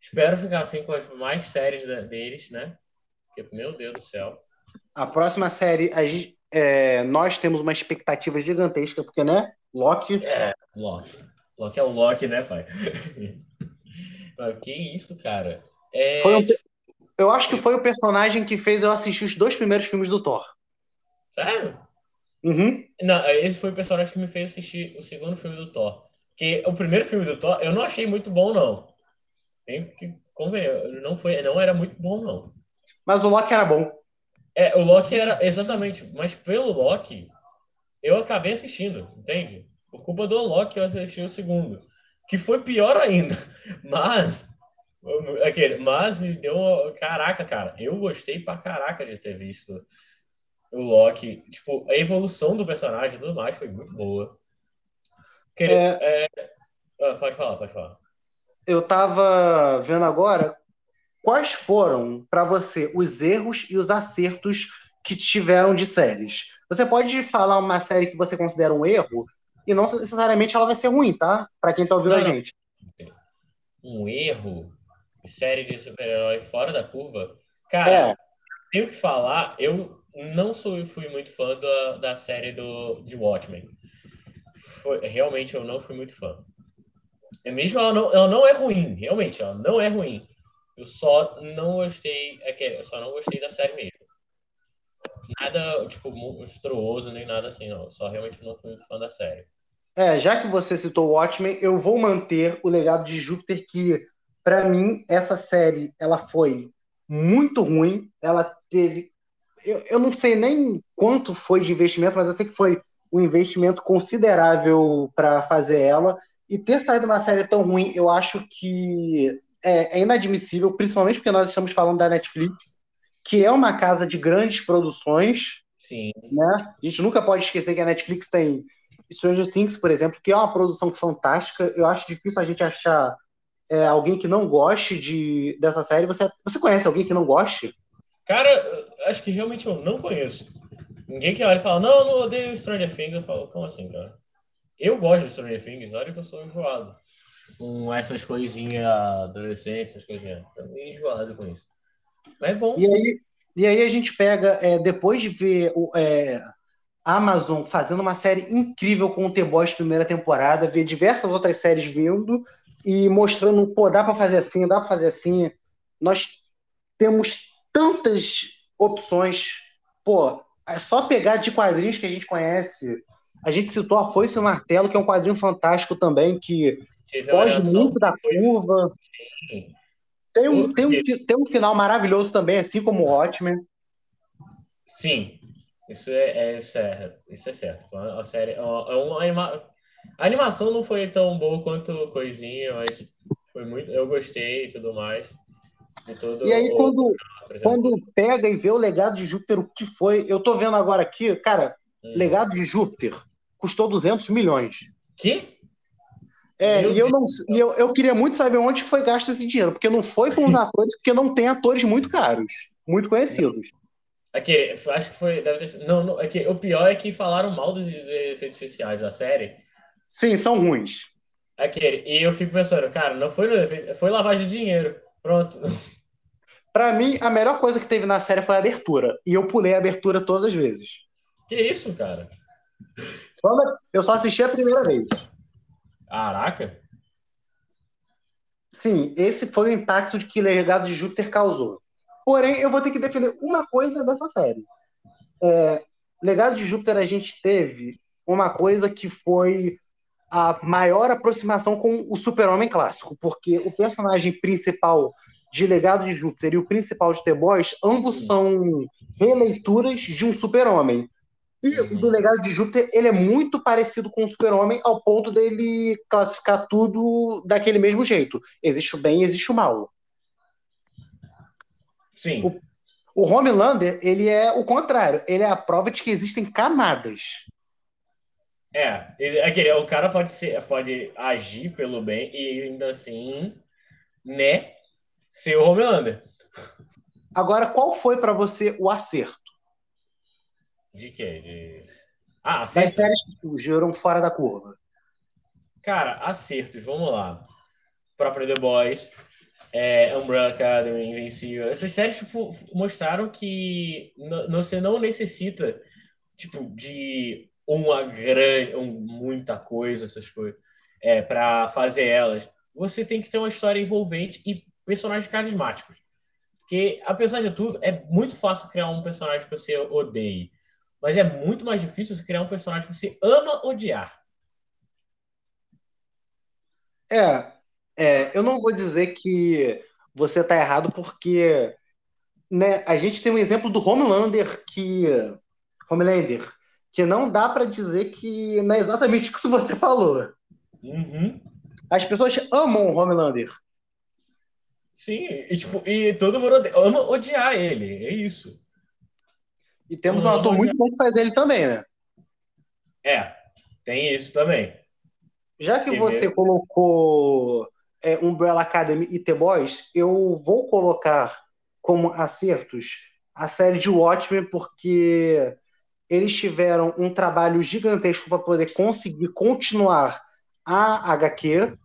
Speaker 3: Espero ficar assim com as mais séries deles, né? Porque, meu Deus do céu.
Speaker 2: A próxima série, a gente- é, nós temos uma expectativa gigantesca, porque, né? Loki.
Speaker 3: É, Loki. Loki é o Loki, né, pai? Mas que isso, cara? É,
Speaker 2: Foi um- eu acho que foi o personagem que fez eu assistir os dois primeiros filmes do Thor.
Speaker 3: Sério?
Speaker 2: Uhum.
Speaker 3: Não, esse foi o personagem que me fez assistir o segundo filme do Thor. Porque o primeiro filme do Thor eu não achei muito bom, não. Tem que convencer, não foi, não era muito bom, não.
Speaker 2: Mas o Loki era bom.
Speaker 3: É, o Loki era exatamente, mas pelo Loki eu acabei assistindo, entende? Por culpa do Loki eu assisti o segundo, que foi pior ainda. Mas aquele, mas me deu, caraca, cara, eu gostei pra caraca de ter visto o Loki, tipo, a evolução do personagem e tudo mais foi muito boa. Querer- é, ah, pode falar, pode falar.
Speaker 2: Eu tava vendo agora, quais foram para você os erros e os acertos que tiveram de séries? Você pode falar uma série que você considera um erro e não necessariamente ela vai ser ruim, tá? Para quem tá ouvindo
Speaker 3: Não,
Speaker 2: a gente.
Speaker 3: Um erro, série de super-herói fora da curva. Cara,
Speaker 2: É,
Speaker 3: tenho que falar, eu não sou, fui muito fã da, da série do, de Watchmen. Foi, realmente eu não fui muito fã. É mesmo ela não, ela não é ruim, realmente, ela não é ruim. Eu só não gostei, é que eu só não gostei da série mesmo. Nada, tipo, monstruoso, nem nada assim, não. Só realmente não fui muito fã da série.
Speaker 2: é, já que você citou Watchmen, eu vou manter o legado de Júpiter, que para mim essa série ela foi muito ruim. Ela teve, eu, eu não sei nem quanto foi de investimento, mas eu sei que foi um investimento considerável para fazer ela. E ter saído uma série tão ruim, eu acho que é, é inadmissível, principalmente porque nós estamos falando da Netflix, que é uma casa de grandes produções,
Speaker 3: Sim,
Speaker 2: né? A gente nunca pode esquecer que a Netflix tem Stranger Things, por exemplo, que é uma produção fantástica. Eu acho difícil a gente achar é, alguém que não goste de, dessa série. Você, você conhece alguém que não goste?
Speaker 3: Cara, acho que realmente eu não conheço. Ninguém que olha e fala, não, eu não odeio Stranger Things. Eu falo, como assim, cara? Eu gosto de Stranger Things, olha que eu sou enjoado. Com essas coisinhas adolescentes, essas coisinhas. Tô meio enjoado com isso. Mas é bom.
Speaker 2: E aí, e aí a gente pega, é, depois de ver o, é, a Amazon fazendo uma série incrível com o The Boys primeira temporada, ver diversas outras séries vindo e mostrando, pô, dá pra fazer assim, dá pra fazer assim. Nós temos tantas opções. Pô, é só pegar de quadrinhos que a gente conhece. A gente citou a Foice e o Martelo, que é um quadrinho fantástico também, que foge muito da curva.
Speaker 3: Sim.
Speaker 2: Tem um, tem, um, tem um final maravilhoso também, assim como o Watchmen.
Speaker 3: Sim, isso é, é, isso é, isso é certo. A série, é uma- é. A animação não foi tão boa quanto coisinha, mas foi muito. Eu gostei e tudo mais.
Speaker 2: E aí,
Speaker 3: o-
Speaker 2: quando, quando pega e vê o legado de Júpiter, o que foi? Eu tô vendo agora aqui, cara,
Speaker 3: Hum.
Speaker 2: legado de Júpiter custou 200 milhões.
Speaker 3: Que?
Speaker 2: É,
Speaker 3: Meu
Speaker 2: e eu, não, e eu, eu queria muito saber onde foi gasto esse dinheiro, porque não foi com os atores, porque não tem atores muito caros, muito conhecidos.
Speaker 3: Aquele, acho que foi. Ter, não, não, é que, o pior é que falaram mal dos efeitos especiais da série.
Speaker 2: Sim, são ruins.
Speaker 3: Aquele, e eu fico pensando, cara, não foi foi lavagem de dinheiro. Pronto.
Speaker 2: Pra mim, a melhor coisa que teve na série foi a abertura. E eu pulei a abertura todas as vezes.
Speaker 3: Que isso, cara?
Speaker 2: Só na- eu só assisti a primeira vez.
Speaker 3: Caraca.
Speaker 2: Sim, esse foi o impacto de que Legado de Júpiter causou. Porém, eu vou ter que defender uma coisa dessa série. É, Legado de Júpiter, a gente teve uma coisa que foi a maior aproximação com o Super-Homem clássico, porque o personagem principal de Legado de Júpiter e o principal de The Boys, ambos são releituras de um Super-Homem. E o do Legado de Júpiter, ele é muito parecido com o Super-Homem ao ponto dele classificar tudo daquele mesmo jeito. Existe o bem e existe o mal.
Speaker 3: Sim.
Speaker 2: O Homelander, ele é o contrário. Ele é a prova de que existem camadas.
Speaker 3: É, ele- é que o cara pode ser, pode agir pelo bem e ainda assim, né, ser o Homelander.
Speaker 2: Agora, qual foi pra você o acerto
Speaker 3: De quê? De... Ah,
Speaker 2: das
Speaker 3: acertos.
Speaker 2: séries que surgiram fora da curva?
Speaker 3: Cara, acertos, vamos lá. Próprio The Boys, é, Umbrella Academy, Invencível. Essas séries tipo, mostraram que você não necessita tipo, de uma grande, um, muita coisa, essas coisas, é, para fazer elas. Você tem que ter uma história envolvente e personagens carismáticos. Porque, apesar de tudo, é muito fácil criar um personagem que você odeie. Mas é muito mais difícil você criar um personagem que você ama odiar.
Speaker 2: É, é, eu não vou dizer que você está errado, porque né, a gente tem um exemplo do Homelander que Homelander, que não dá para dizer que não é exatamente isso que você falou.
Speaker 3: Uhum.
Speaker 2: As pessoas amam o Homelander.
Speaker 3: Sim, e, tipo, e todo mundo ama odiar ele, é isso.
Speaker 2: E temos um
Speaker 3: Todo
Speaker 2: ator muito bom que faz ele também, né?
Speaker 3: É, tem isso também.
Speaker 2: Já que você
Speaker 3: mesmo.
Speaker 2: colocou é, Umbrella Academy e The Boys, eu vou colocar como acertos a série de Watchmen, porque eles tiveram um trabalho gigantesco para poder conseguir continuar a HQ.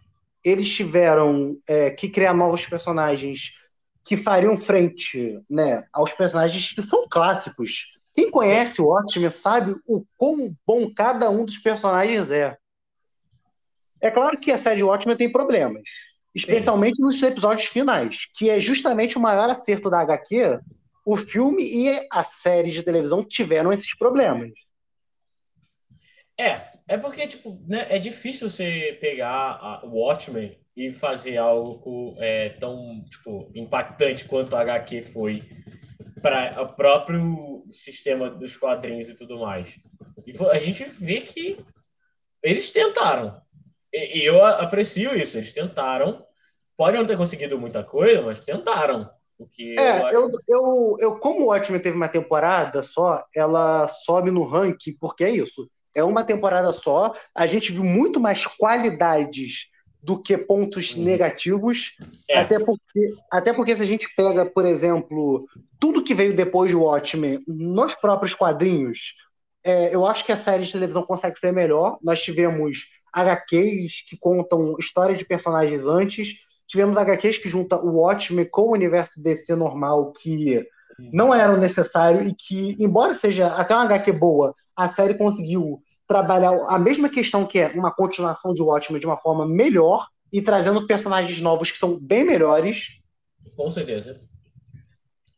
Speaker 2: Eles tiveram é, que criar novos personagens que fariam frente né, aos personagens que são clássicos. Quem conhece o Watchmen sabe o quão bom cada um dos personagens é. É claro que a série Watchmen tem problemas, especialmente Sim. nos episódios finais, que é justamente o maior acerto da HQ. O filme e a série de televisão tiveram esses problemas.
Speaker 3: É, é porque, tipo, né, é difícil você pegar o Watchmen e fazer algo é, tão, tipo, impactante quanto a HQ foi para o próprio sistema dos quadrinhos e tudo mais. E a gente vê que eles tentaram. E eu aprecio isso, eles tentaram. Podem não ter conseguido muita coisa, mas tentaram. Porque
Speaker 2: é, eu, eu, eu, eu, como o Watchmen teve uma temporada só, ela sobe no ranking, porque é isso é uma temporada só. A gente viu muito mais qualidades do que pontos uhum. negativos. É. Até, porque, até porque se a gente pega, por exemplo, tudo que veio depois de Watchmen nos próprios quadrinhos, é, eu acho que a série de televisão consegue ser melhor. Nós tivemos HQs que contam histórias de personagens antes. Tivemos HQs que juntam o Watchmen com o universo DC normal, que não eram necessários e que, embora seja até uma HQ boa, a série conseguiu trabalhar a mesma questão que é uma continuação de Watchmen de uma forma melhor e trazendo personagens novos que são bem melhores.
Speaker 3: Com certeza.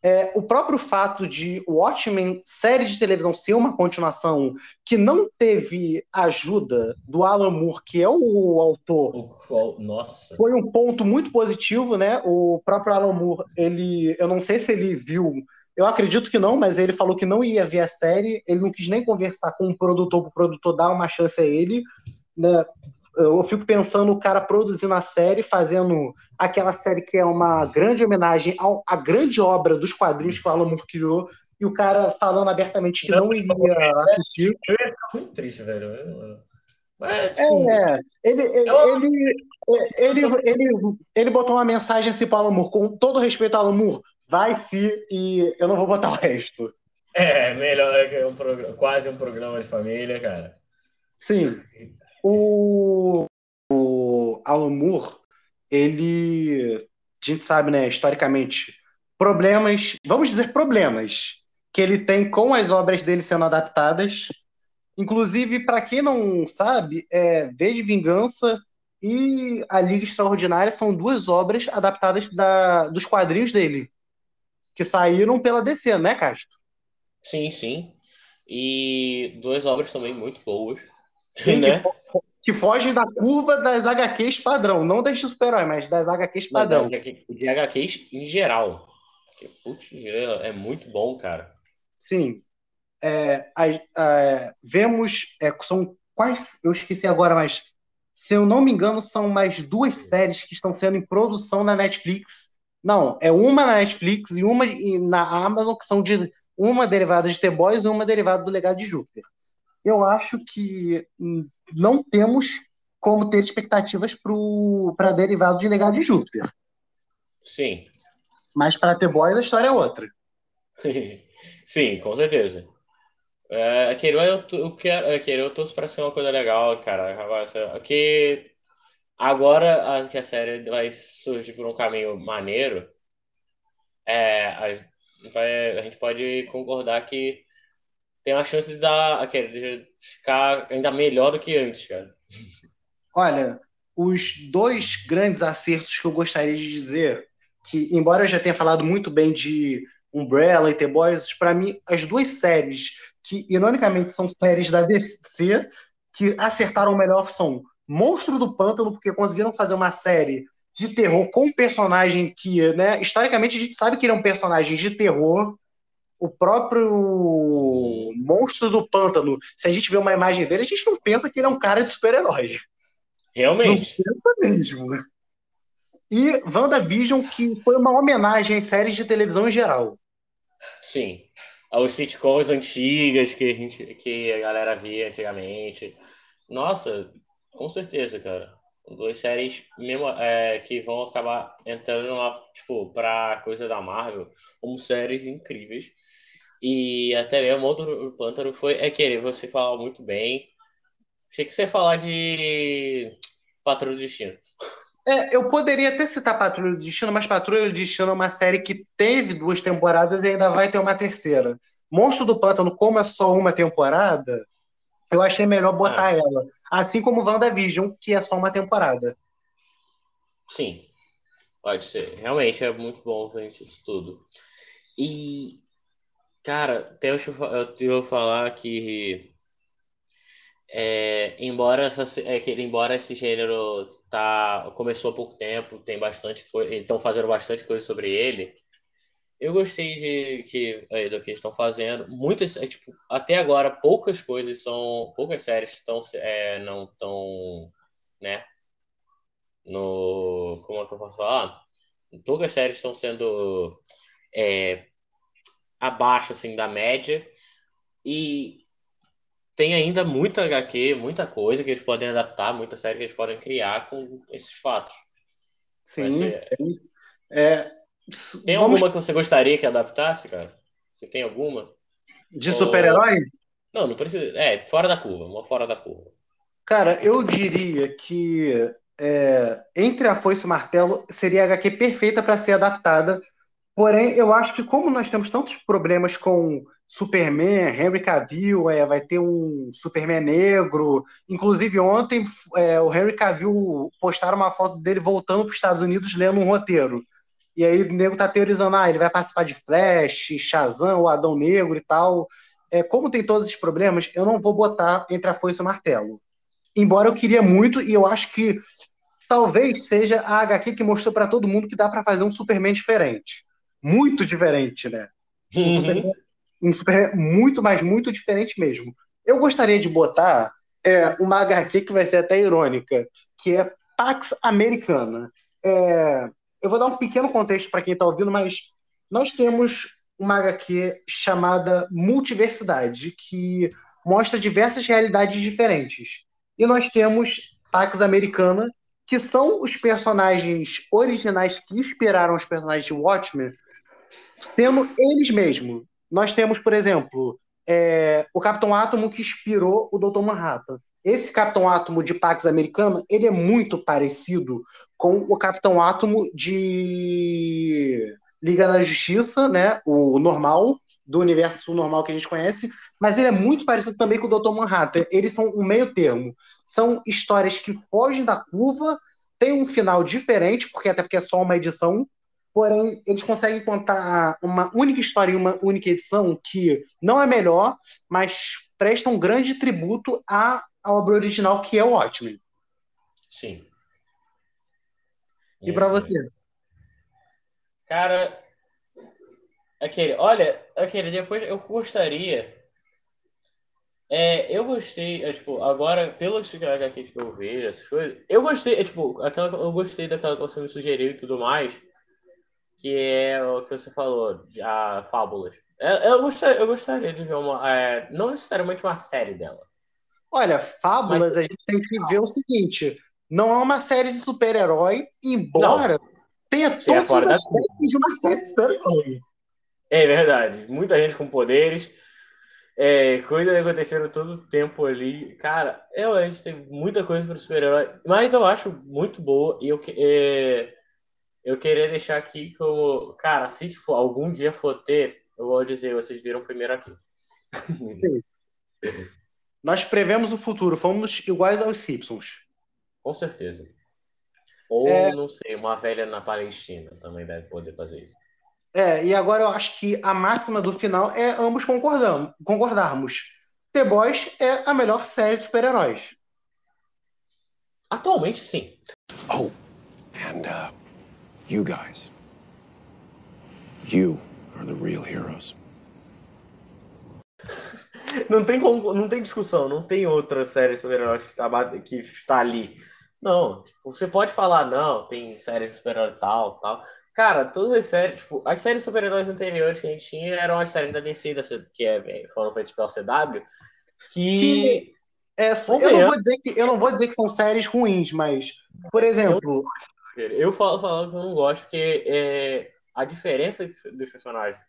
Speaker 2: É, o próprio fato de Watchmen, série de televisão, ser uma continuação que não teve ajuda do Alan Moore, que é o autor,
Speaker 3: o, nossa.
Speaker 2: foi um ponto muito positivo, né? O próprio Alan Moore, ele, eu não sei se ele viu, eu acredito que não, mas ele falou que não ia ver a série, ele não quis nem conversar com o produtor, para o produtor dar uma chance a ele, né? Eu fico pensando o cara produzindo a série, fazendo aquela série que é uma grande homenagem ao, à grande obra dos quadrinhos que o Alan Moore criou, e o cara falando abertamente que não, não iria assistir.
Speaker 3: Eu ia ficar muito triste, velho.
Speaker 2: Mas, é, tipo, é, ele, ele, ele, ele, ele, ele, botou uma mensagem assim para o Alan Moore, com todo respeito ao Alan Moore, vai se e eu não vou botar o resto.
Speaker 3: É, melhor é que é um programa, quase um programa de família, cara.
Speaker 2: Sim. O, o Alan Moore, ele. A gente sabe, né, historicamente, problemas, vamos dizer problemas, que ele tem com as obras dele sendo adaptadas. Inclusive, para quem não sabe, é, V de Vingança e A Liga Extraordinária são duas obras adaptadas da, dos quadrinhos dele, que saíram pela DC, né, Castro?
Speaker 3: Sim, sim. E duas obras também muito boas.
Speaker 2: Sim, né? que, que fogem da curva das HQs padrão, não das de super-herói, mas das HQs padrão.
Speaker 3: De HQs em geral. putz, é muito bom, cara.
Speaker 2: Sim. É, é, vemos. É, são quais. Eu esqueci agora, mas se eu não me engano, são mais duas séries que estão sendo em produção na Netflix. Não, é uma na Netflix e uma na Amazon, que são de uma derivada de The Boys e uma derivada do Legado de Júpiter eu acho que não temos como ter expectativas para derivado de legado de Júpiter.
Speaker 3: Sim.
Speaker 2: Mas para The Boys a história é outra.
Speaker 3: Sim, com certeza. É, Queiro, eu, eu quero, eu torço para ser uma coisa legal, cara. Que agora a, que a série vai surgir por um caminho maneiro, é, a, a gente pode concordar que tem uma chance de, dar, de ficar ainda melhor do que antes, cara.
Speaker 2: Olha, os dois grandes acertos que eu gostaria de dizer, que embora eu já tenha falado muito bem de Umbrella e The Boys, para mim, as duas séries que, ironicamente, são séries da DC, que acertaram melhor são Monstro do Pântano, porque conseguiram fazer uma série de terror com um personagem que, né, historicamente a gente sabe que ele é um personagem de terror, o próprio monstro do pântano, se a gente vê uma imagem dele, a gente não pensa que ele é um cara de super-herói.
Speaker 3: Realmente.
Speaker 2: Não pensa mesmo. E WandaVision, que foi uma homenagem às séries de televisão em geral.
Speaker 3: Sim. Aos sitcoms antigas que a, gente, que a galera via antigamente. Nossa, com certeza, cara. Duas séries mesmo, é, que vão acabar entrando lá, tipo, pra coisa da Marvel, como séries incríveis. E até mesmo outro Pântano foi. É querer você falar muito bem. Achei que você ia falar de Patrulha do Destino.
Speaker 2: É, eu poderia até citar Patrulha do Destino, mas Patrulha do Destino é uma série que teve duas temporadas e ainda vai ter uma terceira. Monstro do Pântano, como é só uma temporada, eu achei melhor botar
Speaker 3: Ah.
Speaker 2: ela. Assim como WandaVision, que é só uma temporada.
Speaker 3: Sim, pode ser. Realmente é muito bom ver isso tudo. E, cara, deixa eu eu falar que, é, embora, essa é, que, embora esse gênero tá, começou há pouco tempo, tem bastante estão fazendo bastante coisa sobre ele, eu gostei de que, é, do que estão fazendo. Muitas, é, tipo, até agora, poucas coisas são, poucas séries estão, é, não estão, né, no, como é que eu posso falar? Poucas séries estão sendo é, abaixo assim da média e tem ainda muita HQ, muita coisa que eles podem adaptar, muita série que eles podem criar com esses fatos.
Speaker 2: Sim.
Speaker 3: ser-
Speaker 2: É,
Speaker 3: Tem
Speaker 2: vamos
Speaker 3: alguma que você gostaria que adaptasse, cara? Você tem alguma?
Speaker 2: de super-herói?
Speaker 3: Não, não precisa. É, fora da curva, uma fora da curva.
Speaker 2: Cara, eu diria que é, Entre a Foice e o Martelo seria a HQ perfeita para ser adaptada. Porém, eu acho que como nós temos tantos problemas com Superman, Henry Cavill, é, vai ter um Superman negro. Inclusive, ontem é, o Henry Cavill postaram uma foto dele voltando para os Estados Unidos lendo um roteiro. E aí o nego tá teorizando, ah, ele vai participar de Flash, Shazam, o Adão Negro e tal. É, como tem todos esses problemas, eu não vou botar Entre a Foice e o Martelo embora eu queria muito, e eu acho que talvez seja a HQ que mostrou para todo mundo que dá para fazer um Superman diferente. Muito diferente, né? Um Superman, um Superman muito, mas muito diferente mesmo. Eu gostaria de botar é, uma HQ que vai ser até irônica, que é Pax Americana. É, eu vou dar um pequeno contexto para quem está ouvindo, mas nós temos uma HQ chamada Multiversidade, que mostra diversas realidades diferentes. E nós temos Pax Americana, que são os personagens originais que inspiraram os personagens de Watchmen, sendo eles mesmos. Nós temos, por exemplo, é, o Capitão Átomo que inspirou o Dr. Manhattan. Esse Capitão Átomo de Pax Americana, ele é muito parecido com o Capitão Átomo de Liga da Justiça, né? O normal, do universo normal que a gente conhece, mas ele é muito parecido também com o Dr. Manhattan. Eles são um meio termo. São histórias que fogem da curva, tem um final diferente, porque até porque é só uma edição, porém eles conseguem contar uma única história em uma única edição que não é melhor, mas presta um grande tributo à, à obra original que é o Watchmen.
Speaker 3: Sim.
Speaker 2: E para você?
Speaker 3: Cara, aquele, olha, aquele, depois eu gostaria. É, eu gostei, é, tipo, agora, pelos HQs que eu vejo, essas coisas, eu gostei, é, tipo, aquela, eu gostei daquela que você me sugeriu e tudo mais, que é o que você falou, de, a Fábulas. É, Eu, gostaria, eu gostaria de ver uma, é, não necessariamente uma série dela.
Speaker 2: Olha, Fábulas,
Speaker 3: Mas-
Speaker 2: a gente tem que ver o seguinte: não é uma série de super-herói, embora tenha
Speaker 3: Sim, é
Speaker 2: todos
Speaker 3: fora
Speaker 2: os aspectos de uma série de super-herói.
Speaker 3: É verdade, muita gente com poderes, é, coisas acontecendo todo o tempo ali. Cara, realmente tem muita coisa para super-herói, mas eu acho muito boa e eu, que- é, eu queria deixar aqui como, cara, se for, algum dia for ter, eu vou dizer, vocês viram primeiro aqui.
Speaker 2: Nós prevemos o futuro, fomos iguais aos Simpsons.
Speaker 3: Com certeza. Ou,
Speaker 2: É.
Speaker 3: não sei, uma velha na Palestina também deve poder fazer isso.
Speaker 2: É, e agora eu acho que a máxima do final é ambos concordam, concordarmos. The Boys é a melhor série de super-heróis.
Speaker 3: Atualmente, sim.
Speaker 4: Oh, and uh, you guys. You are the real heroes.
Speaker 3: Não tem, como- não tem discussão, não tem outra série de super-heróis que está, bate- que está ali. Não, tipo, você pode falar, não, tem série de super-herói tal, tal. Cara, todas as séries, tipo, as séries de super-heróis anteriores que a gente tinha eram as séries da DC, da C- que é, foram feitas pela CW, que
Speaker 2: É, eu, não vou dizer que, eu não vou dizer que são séries ruins, mas, por exemplo.
Speaker 3: Eu, falo, falo que eu não gosto, porque é, a diferença dos personagens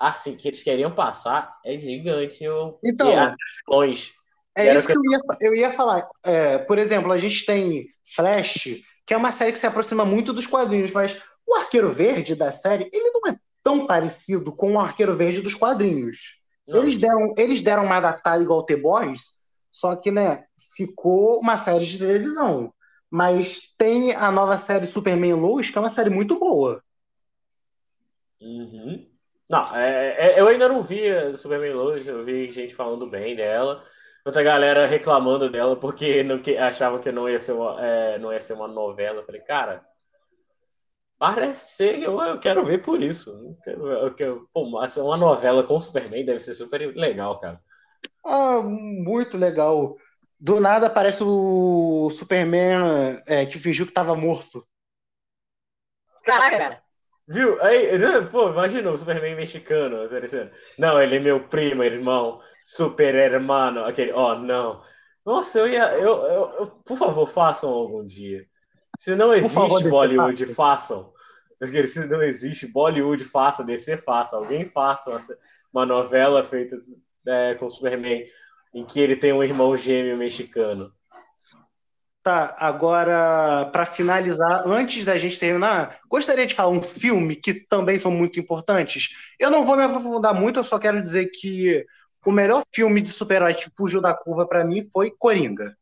Speaker 3: assim que eles queriam passar é gigante. Eu,
Speaker 2: então,
Speaker 3: é longe.
Speaker 2: É isso que eu ia, eu ia falar. É, por exemplo, a gente tem Flash, que é uma série que se aproxima muito dos quadrinhos, mas o Arqueiro Verde da série, ele não é tão parecido com o Arqueiro Verde dos quadrinhos. Eles deram, eles deram uma adaptada igual The Boys, só que, né, ficou uma série de televisão. Mas tem a nova série Superman Lois, que é uma série muito boa.
Speaker 3: Uhum. Não, é, é, eu ainda não vi Superman Lois, eu vi gente falando bem dela. Outra galera reclamando dela porque não, que, achavam que não ia, ser uma, é, não ia ser uma novela. Eu falei, cara, parece ser, eu, eu quero ver por isso. Eu quero, pô, uma novela com Superman deve ser super legal, cara.
Speaker 2: Ah, muito legal. Do nada aparece o Superman é, que fingiu que estava morto.
Speaker 3: Caraca, cara. Viu? Aí, pô, imagina o Superman mexicano. Não, ele é meu primo, irmão, super hermano. Aquele, oh, não. Nossa, eu ia. Eu, eu, eu, por favor, façam algum dia. Se não existe favor, Bollywood, façam. Porque se não existe Bollywood, faça, DC, faça. Alguém faça uma novela feita é, com Superman em que ele tem um irmão gêmeo mexicano.
Speaker 2: Tá, agora, para finalizar, antes da gente terminar, gostaria de falar um filme que também são muito importantes. Eu não vou me aprofundar muito, eu só quero dizer que o melhor filme de super-herói que fugiu da curva para mim foi Coringa.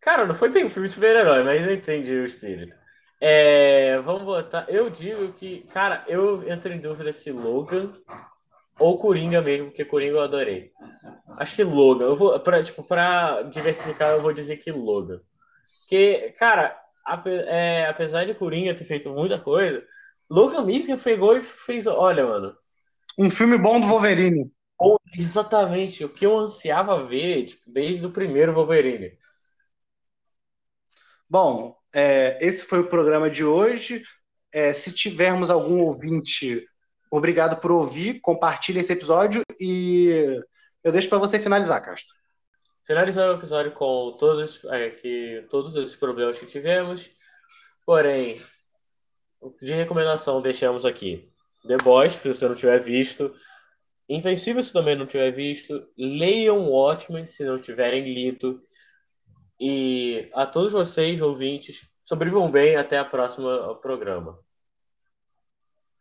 Speaker 3: Cara, não foi bem um filme de super-herói, mas eu entendi o espírito. É, vamos botar. Eu digo que, cara, eu entro em dúvida se Logan ou Coringa mesmo, porque Coringa eu adorei. Acho que Logan. Eu vou, pra, tipo, pra diversificar, eu vou dizer que Logan. Porque, cara, ape, é, apesar de Coringa ter feito muita coisa, Logan Miller pegou e fez. Olha, mano.
Speaker 2: Um filme bom do Wolverine.
Speaker 3: exatamente. O que eu ansiava ver, tipo, desde o primeiro Wolverine.
Speaker 2: Bom, é, esse foi o programa de hoje. É, se tivermos algum ouvinte Obrigado por ouvir, compartilhe esse episódio e eu deixo para você finalizar, Castro.
Speaker 3: Finalizar o episódio com todos, é, que, todos esses problemas que tivemos, porém, de recomendação deixamos aqui The Boys, se você não tiver visto, Invencível se também não tiver visto, leiam Watchmen se não tiverem lido, e a todos vocês, ouvintes, sobrevivam bem. Até a próxima programa.